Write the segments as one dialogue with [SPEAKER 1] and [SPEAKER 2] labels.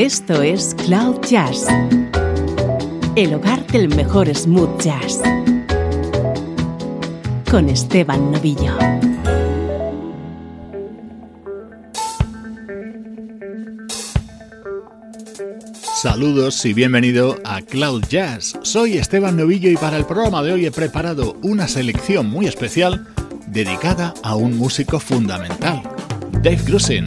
[SPEAKER 1] Esto es Cloud Jazz, el hogar del mejor smooth jazz, con Esteban Novillo.
[SPEAKER 2] Saludos y bienvenido a Cloud Jazz. Soy Esteban Novillo y para el programa de hoy he preparado una selección muy especial dedicada a un músico fundamental, Dave Grusin.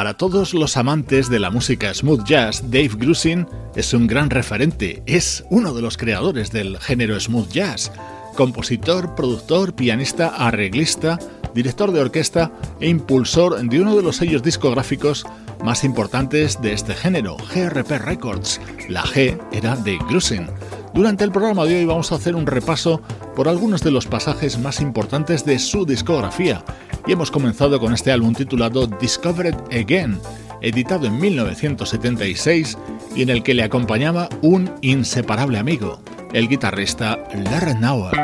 [SPEAKER 2] Para todos los amantes de la música smooth jazz, Dave Grusin es un gran referente, es uno de los creadores del género smooth jazz, compositor, productor, pianista, arreglista, director de orquesta e impulsor de uno de los sellos discográficos más importantes de este género, GRP Records. La G era de Grusin. Durante el programa de hoy vamos a hacer un repaso por algunos de los pasajes más importantes de su discografía y hemos comenzado con este álbum titulado Discovered Again, editado en 1976 y en el que le acompañaba un inseparable amigo, el guitarrista Larry Nauer.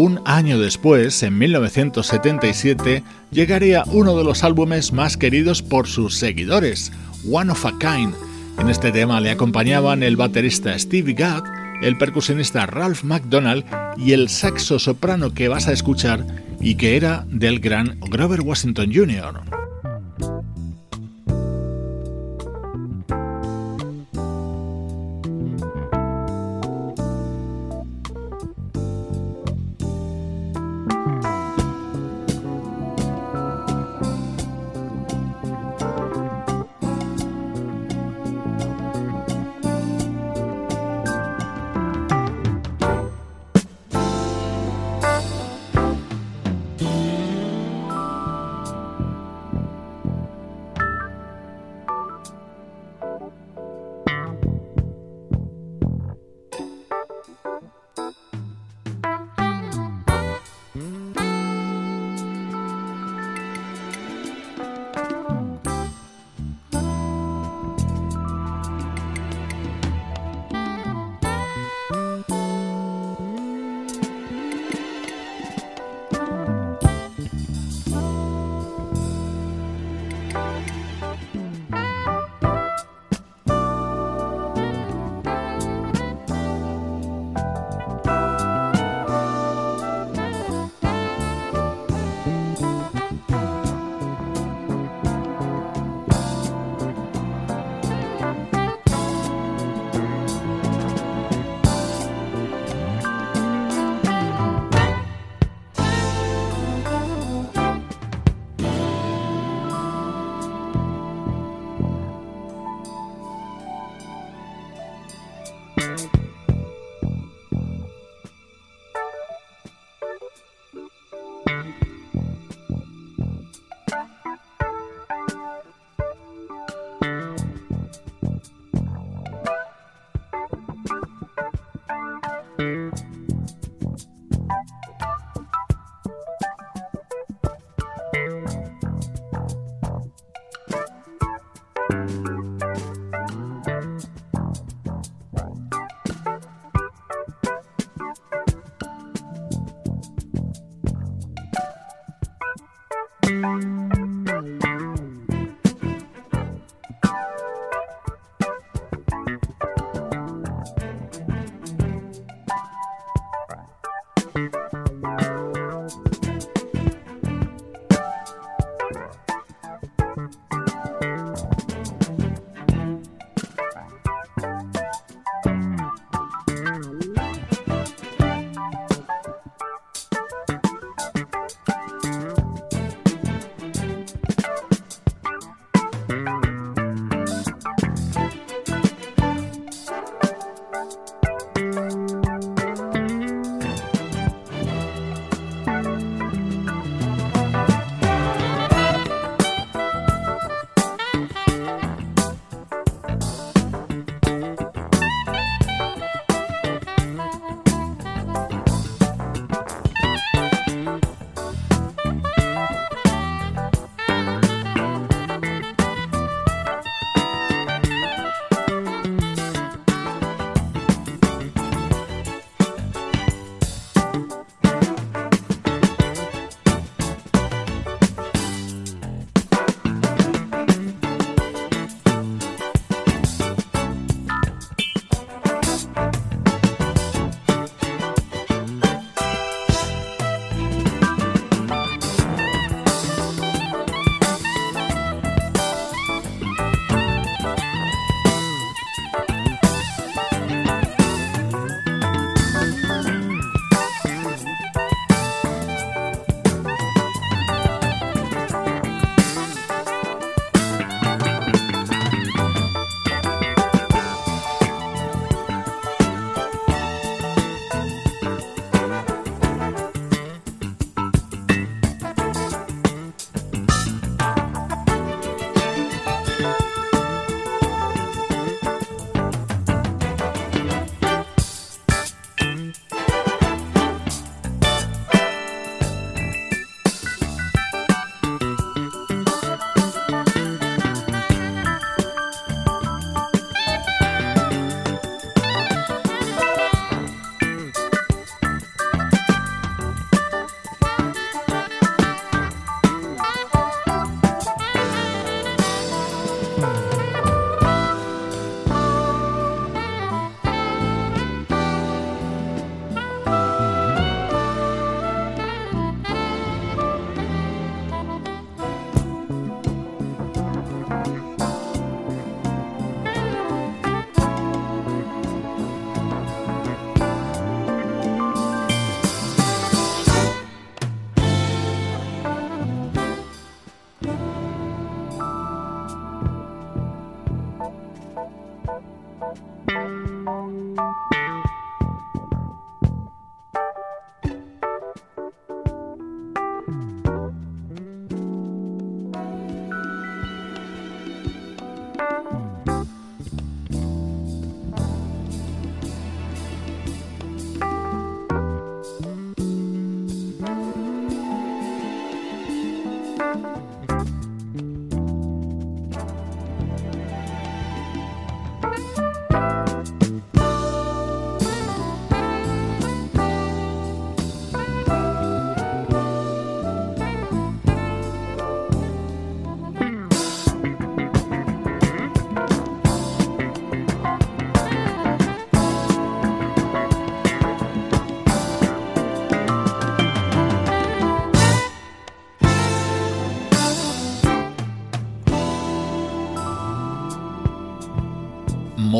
[SPEAKER 2] Un año después, en 1977, llegaría uno de los álbumes más queridos por sus seguidores, One of a Kind. En este tema le acompañaban el baterista Steve Gadd, el percusionista Ralph McDonald y el saxo soprano que vas a escuchar y que era del gran Grover Washington Jr.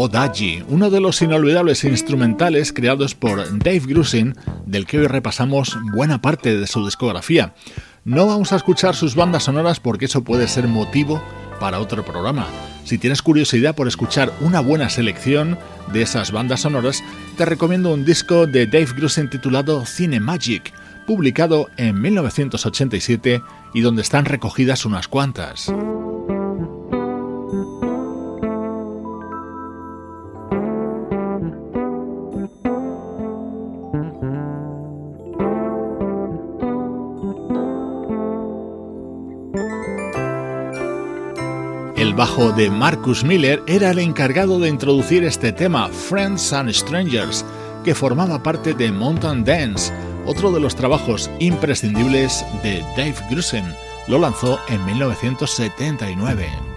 [SPEAKER 2] Modaji, uno de los inolvidables instrumentales creados por Dave Grusin, del que hoy repasamos buena parte de su discografía. No vamos a escuchar sus bandas sonoras porque eso puede ser motivo para otro programa. Si tienes curiosidad por escuchar una buena selección de esas bandas sonoras, te recomiendo un disco de Dave Grusin titulado Cine Magic, publicado en 1987 y donde están recogidas unas cuantas. Bajo de Marcus Miller era el encargado de introducir este tema, Friends and Strangers, que formaba parte de Mountain Dance, otro de los trabajos imprescindibles de Dave Grusin. Lo lanzó en 1979.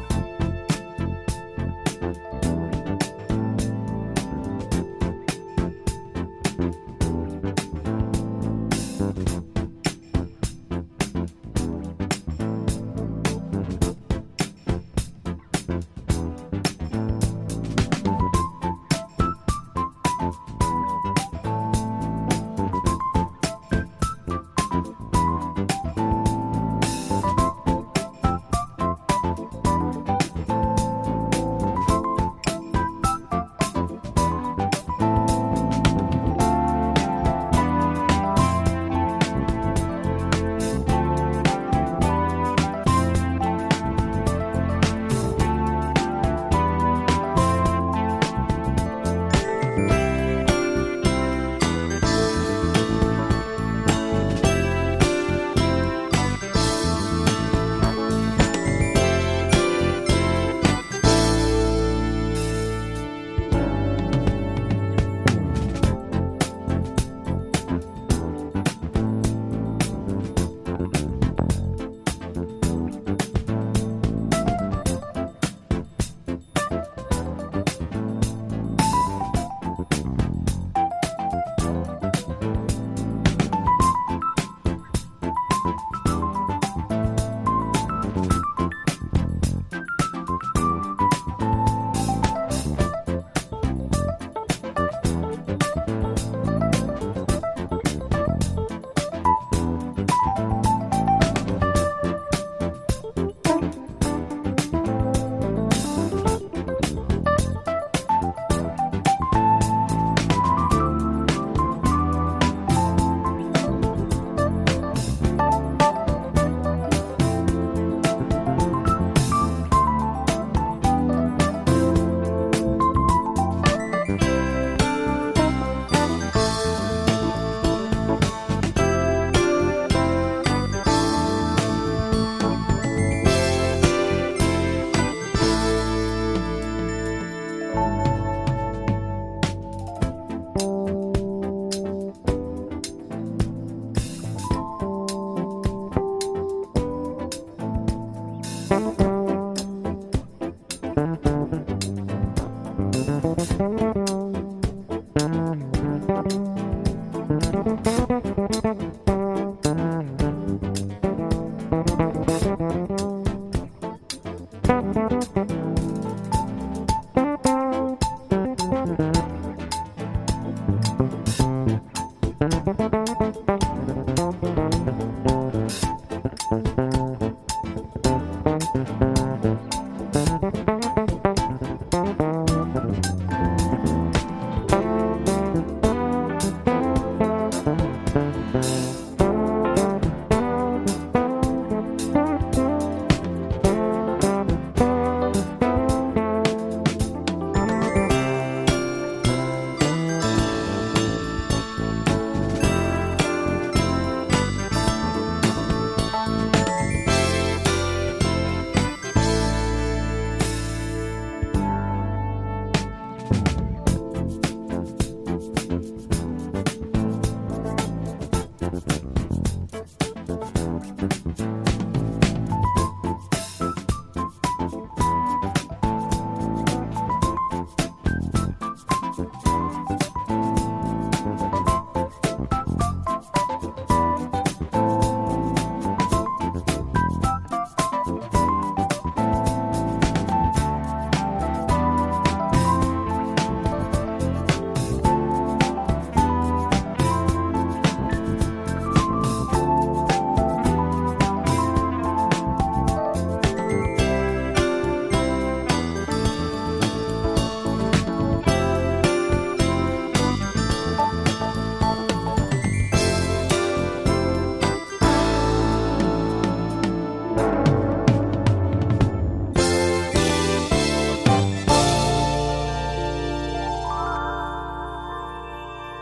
[SPEAKER 2] Música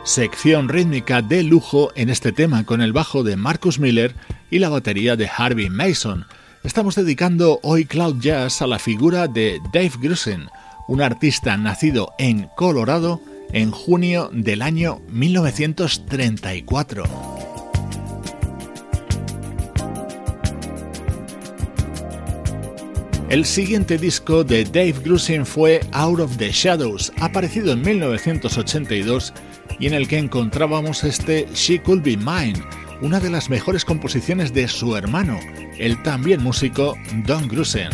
[SPEAKER 2] sección rítmica de lujo en este tema con el bajo de Marcus Miller y la batería de Harvey Mason. Estamos dedicando hoy Cloud Jazz a la figura de Dave Grusin, un artista nacido en Colorado en junio del año 1934. El siguiente disco de Dave Grusin fue Out of the Shadows, aparecido en 1982 y en el que encontrábamos este She Could Be Mine, una de las mejores composiciones de su hermano, el también músico Don Grusin.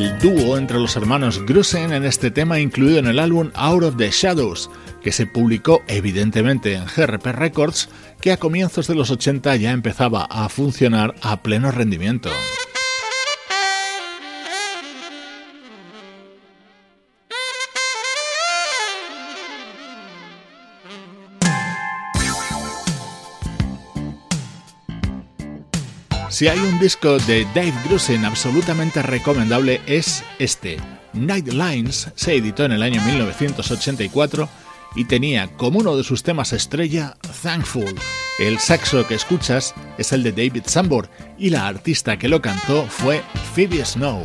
[SPEAKER 3] El dúo entre los hermanos Grusen en este tema incluido en el álbum Out of the Shadows, que se publicó evidentemente en GRP Records, que a comienzos de los 80 ya empezaba a funcionar a pleno rendimiento. Si hay un disco de Dave Grusin absolutamente recomendable es este. Night Lines se editó en el año 1984 y tenía como uno de sus temas estrella Thankful. El saxo que escuchas es el de David Sambor y la artista que lo cantó fue Phoebe Snow.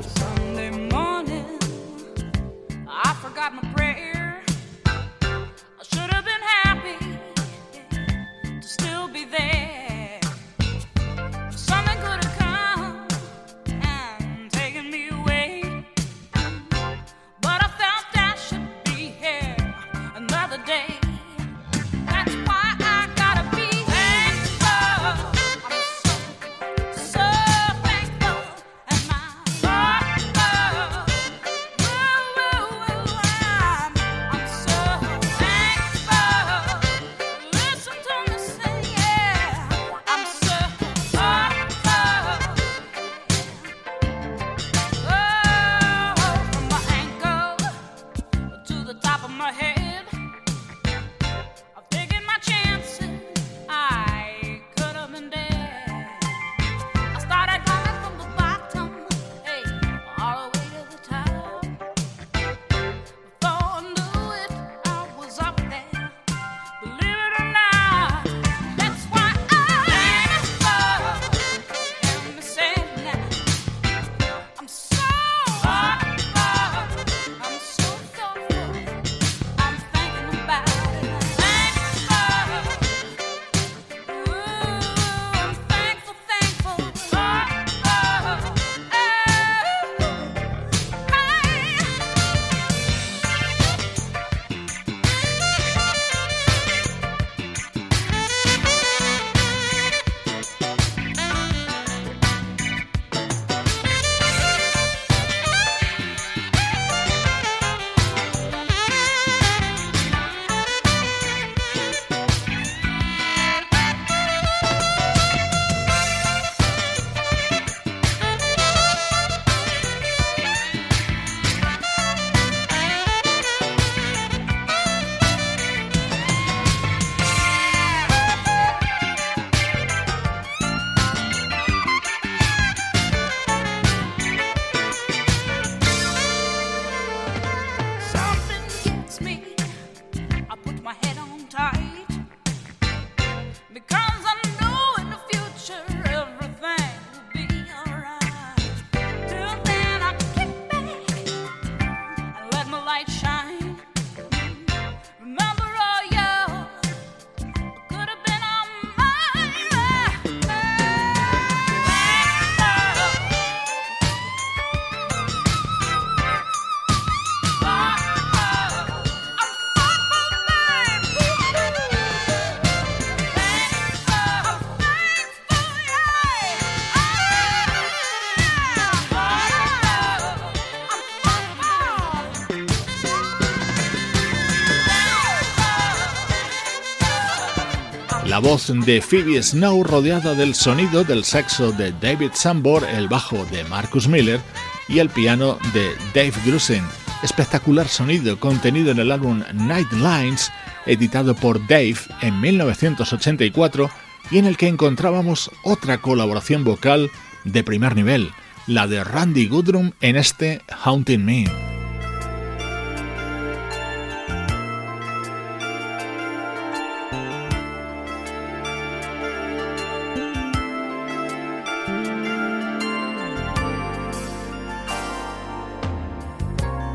[SPEAKER 3] Voz de Phoebe Snow rodeada del sonido del saxo de David Sambor, el bajo de Marcus Miller y el piano de Dave Grusin. Espectacular sonido contenido en el álbum Night Lines, editado por Dave en 1984 y en el que encontrábamos otra colaboración vocal de primer nivel, la de Randy Goodrum en este Haunting Me.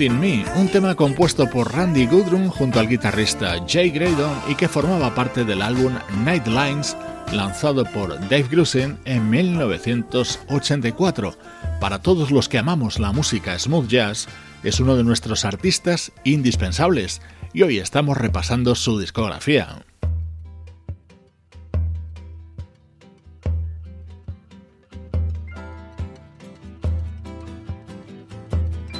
[SPEAKER 2] In Me, un tema compuesto por Randy Goodrum junto al guitarrista Jay Graydon y que formaba parte del álbum Night Lines lanzado por Dave Grusin en 1984. Para todos los que amamos la música smooth jazz, es uno de nuestros artistas indispensables y hoy estamos repasando su discografía.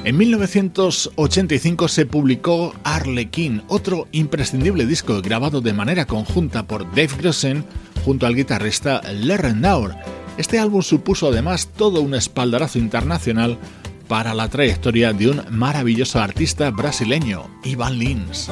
[SPEAKER 2] En 1985 se publicó Arlequin, otro imprescindible disco grabado de manera conjunta por Dave Grossen junto al guitarrista Larry Naur. Este álbum supuso además todo un espaldarazo internacional para la trayectoria de un maravilloso artista brasileño, Ivan Lins.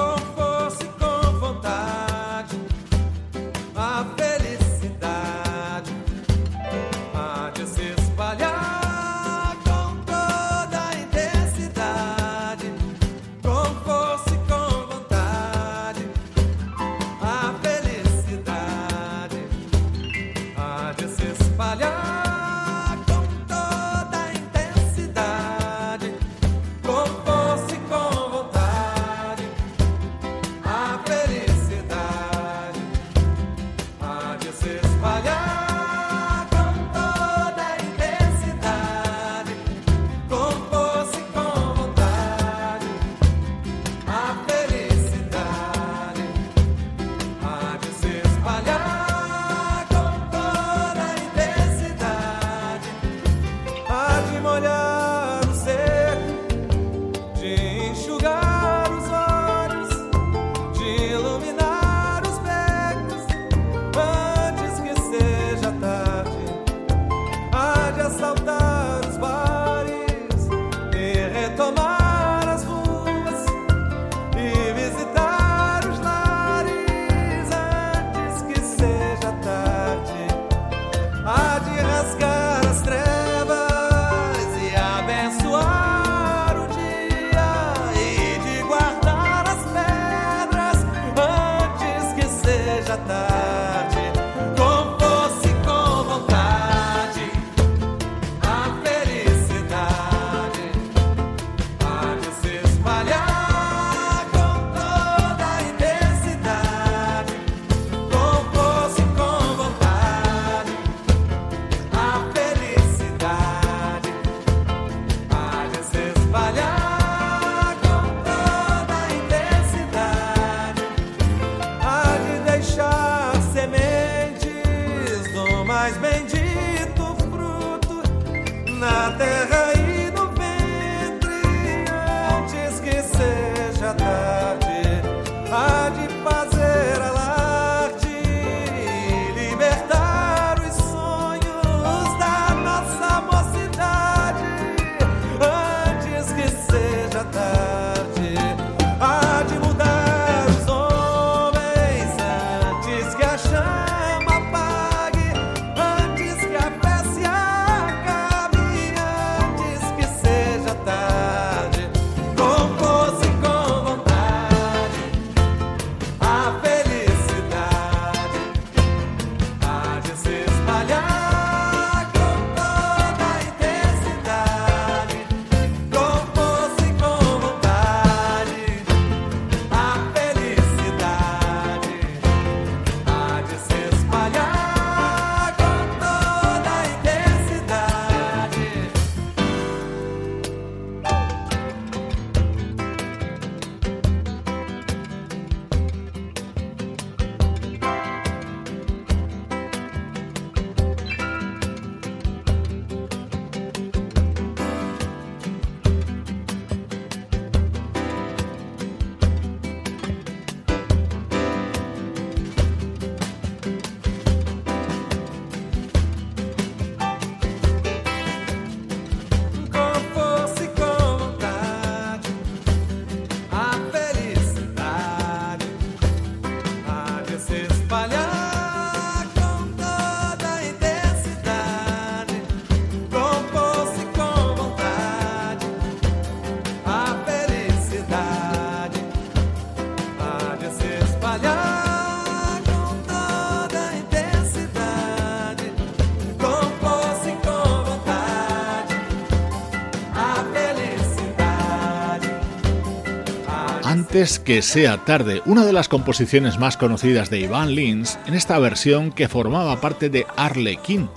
[SPEAKER 2] Que sea tarde, una de las composiciones más conocidas de Ivan Lins en esta versión que formaba parte de Arlequin,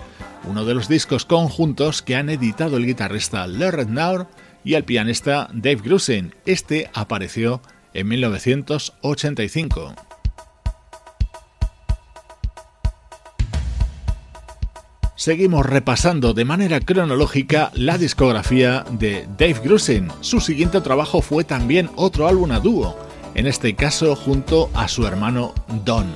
[SPEAKER 2] uno de los discos conjuntos que han editado el guitarrista Larry Naur y el pianista Dave Grusin. Este apareció en 1985. Seguimos repasando de manera cronológica la discografía de Dave Grusin. Su siguiente trabajo fue también otro álbum a dúo, en este caso junto a su hermano Don.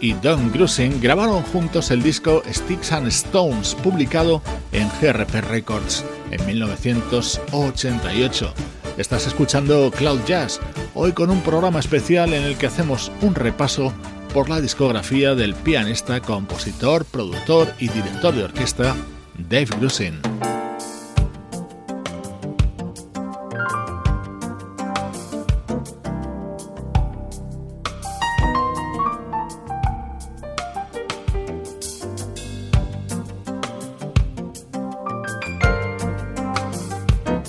[SPEAKER 2] Y Don Grusin grabaron juntos el disco Sticks and Stones, publicado en GRP Records en 1988. Estás escuchando Cloud Jazz, hoy con un programa especial en el que hacemos un repaso por la discografía del pianista, compositor, productor y director de orquesta Dave Grusin.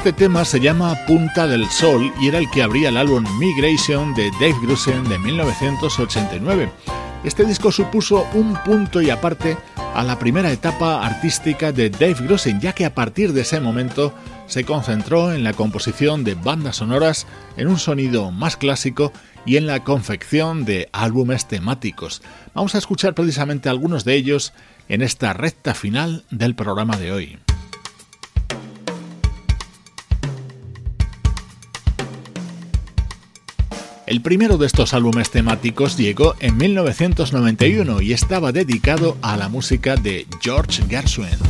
[SPEAKER 2] Este tema se llama Punta del Sol y era el que abría el álbum Migration de Dave Grusin de 1989. Este disco supuso un punto y aparte a la primera etapa artística de Dave Grusin, ya que a partir de ese momento se concentró en la composición de bandas sonoras en un sonido más clásico y en la confección de álbumes temáticos. Vamos a escuchar precisamente algunos de ellos en esta recta final del programa de hoy. El primero de estos álbumes temáticos llegó en 1991 y estaba dedicado a la música de George Gershwin.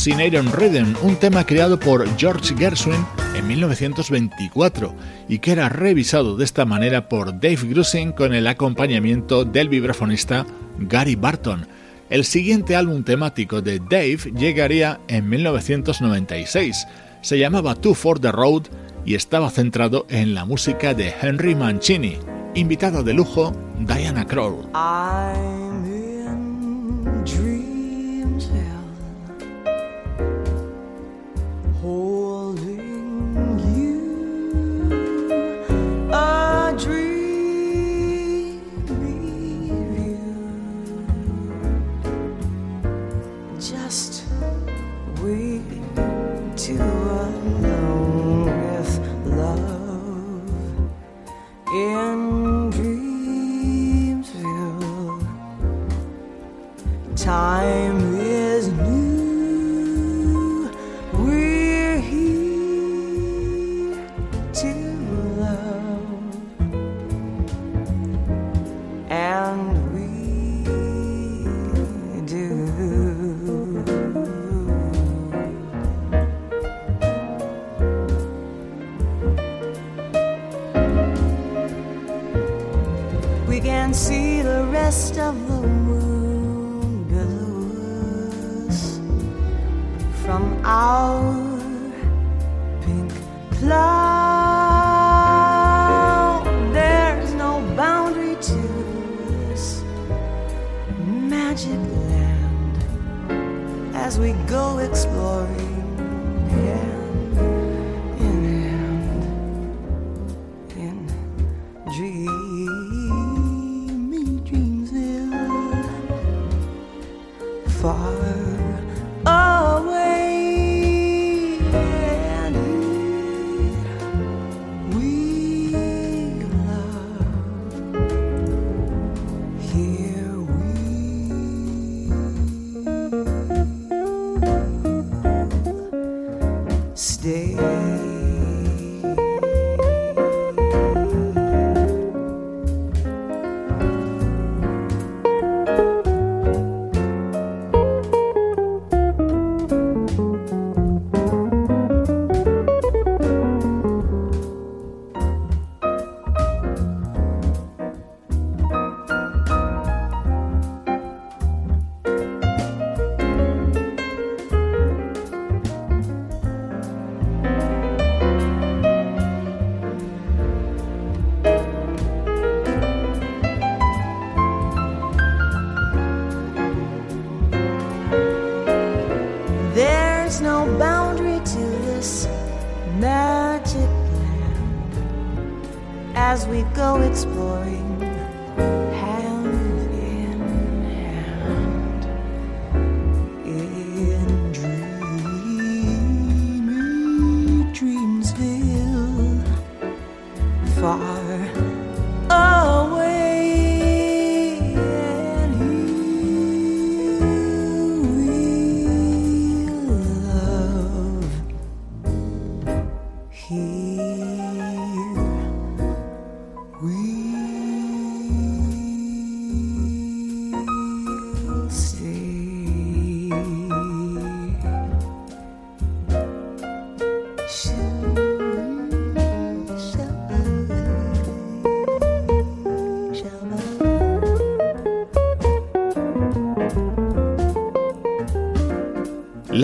[SPEAKER 4] Fascinating Rhythm, un tema creado por George Gershwin en 1924 y que era revisado de esta manera por Dave Grusin con el acompañamiento del vibrafonista Gary Barton. El siguiente álbum temático de Dave llegaría en 1996. Se llamaba Two for the Road y estaba centrado en la música de Henry Mancini. Invitada de lujo, Diana Kroll.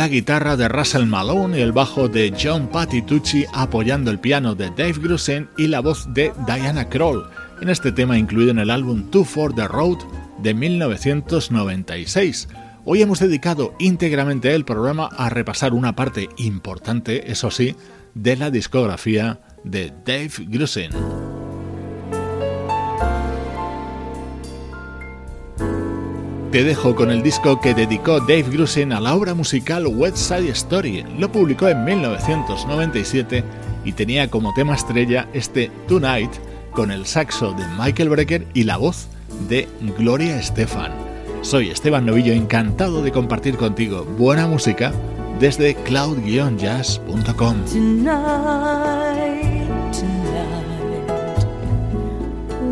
[SPEAKER 4] La guitarra de Russell Malone y el bajo de John Patitucci apoyando el piano de Dave Grusin y la voz de Diana Kroll, en este tema incluido en el álbum Two for the Road de 1996. Hoy hemos dedicado íntegramente el programa a repasar una parte importante, eso sí, de la discografía de Dave Grusin. Te dejo con el disco que dedicó Dave Grusin a la obra musical West Side Story. Lo publicó en 1997 y tenía como tema estrella este Tonight con el saxo de Michael Brecker y la voz de Gloria Estefan. Soy Esteban Novillo, encantado de compartir contigo buena música desde cloud-jazz.com.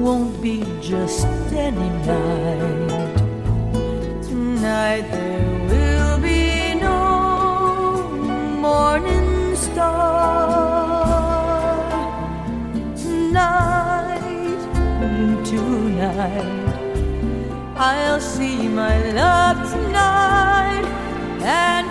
[SPEAKER 4] won't be just any night. night there will be no morning star. Tonight, tonight, I'll see my love tonight. And